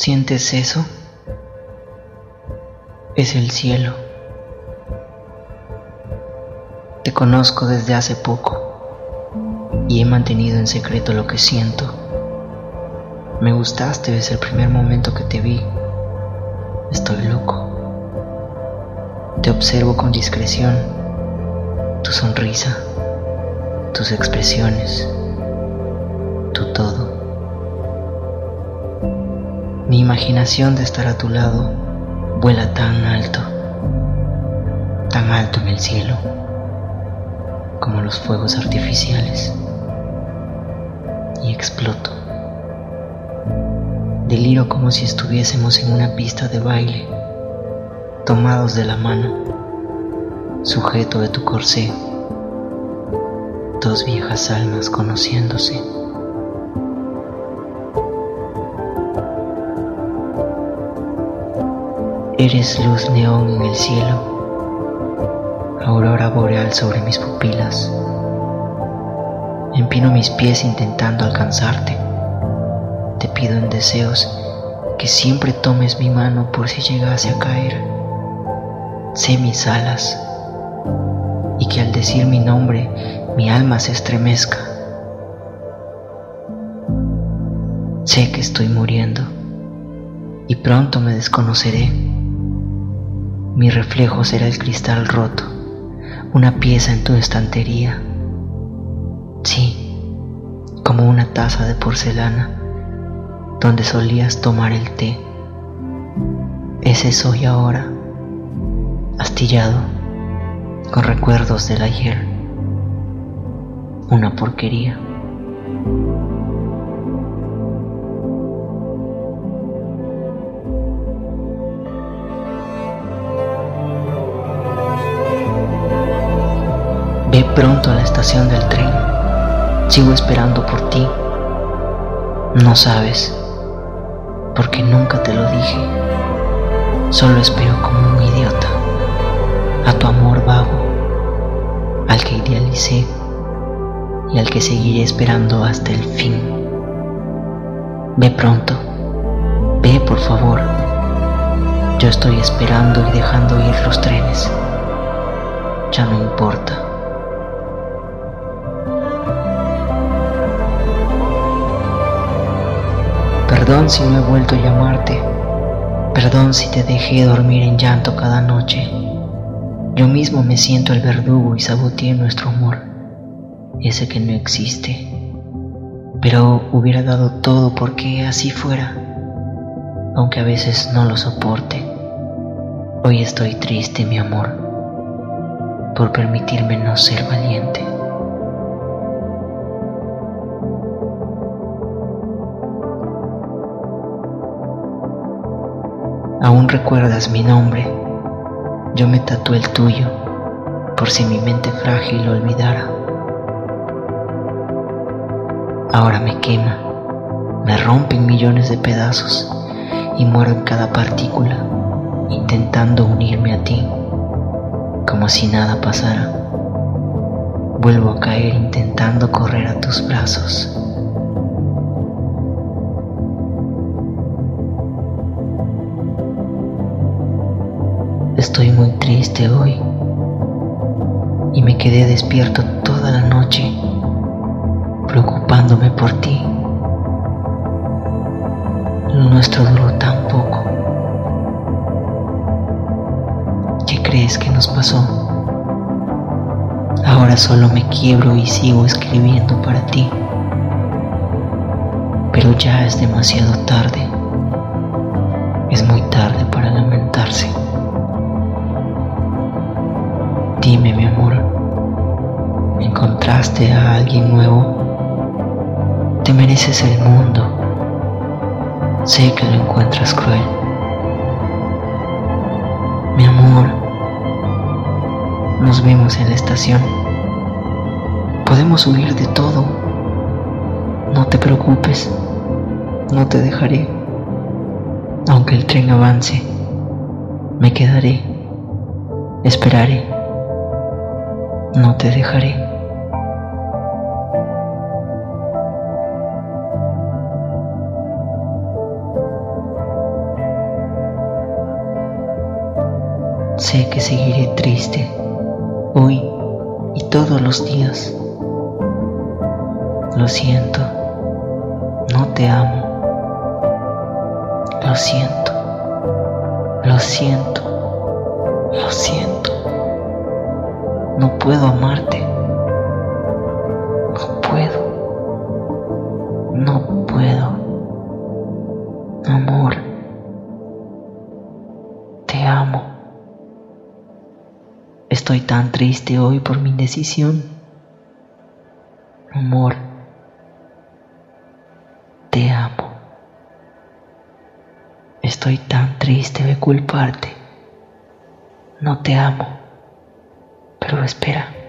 ¿Sientes eso? Es el cielo. Te conozco desde hace poco y he mantenido en secreto lo que siento. Me gustaste desde el primer momento que te vi. Estoy loco. Te observo con discreción, tu sonrisa, tus expresiones, tu todo. Mi imaginación de estar a tu lado vuela tan alto, tan alto en el cielo, como los fuegos artificiales, y exploto. Deliro como si estuviésemos en una pista de baile, tomados de la mano, sujeto de tu corsé, dos viejas almas conociéndose. Eres luz neón en el cielo, aurora boreal sobre mis pupilas. Empino mis pies intentando alcanzarte. Te pido en deseos que siempre tomes mi mano por si llegase a caer. Sé mis alas y que al decir mi nombre mi alma se estremezca. Sé que estoy muriendo y pronto me desconoceré mi reflejo será el cristal roto, una pieza en tu estantería. Sí, como una taza de porcelana donde solías tomar el té. Ese soy ahora, astillado, con recuerdos del ayer. Una porquería. Pronto a la estación del tren. Sigo esperando por ti. No sabes, porque nunca te lo dije. Solo espero como un idiota a tu amor vago, al que idealicé y al que seguiré esperando hasta el fin. Ve pronto, ve por favor. Yo estoy esperando y dejando ir los trenes. Ya no importa. Perdón si no he vuelto a llamarte. Perdón si te dejé dormir en llanto cada noche. Yo mismo me siento el verdugo y saboteé nuestro amor, ese que no existe. Pero hubiera dado todo porque así fuera, aunque a veces no lo soporte. Hoy estoy triste, mi amor, por permitirme no ser valiente. Aún recuerdas mi nombre, yo me tatué el tuyo, por si mi mente frágil lo olvidara. Ahora me quema, me rompe en millones de pedazos y muero en cada partícula, intentando unirme a ti, como si nada pasara. Vuelvo a caer intentando correr a tus brazos. Muy triste hoy y me quedé despierto toda la noche preocupándome por ti. Lo nuestro duró tan poco. ¿Qué crees que nos pasó? Ahora solo me quiebro y sigo escribiendo para ti. Pero ya es demasiado tarde. Es muy tarde para lamentarse. Dime, mi amor, ¿encontraste a alguien nuevo? Te mereces el mundo. Sé que lo encuentras cruel. Mi amor, nos vemos en la estación. Podemos huir de todo. No te preocupes, no te dejaré. Aunque el tren avance, me quedaré, esperaré no te dejaré. Sé que seguiré triste hoy y todos los días. Lo siento, no te amo. Lo siento, lo siento, lo siento. No puedo amarte. No puedo. No puedo. Amor. Te amo. Estoy tan triste hoy por mi indecisión. Amor. Te amo. Estoy tan triste de culparte. No te amo. Espera.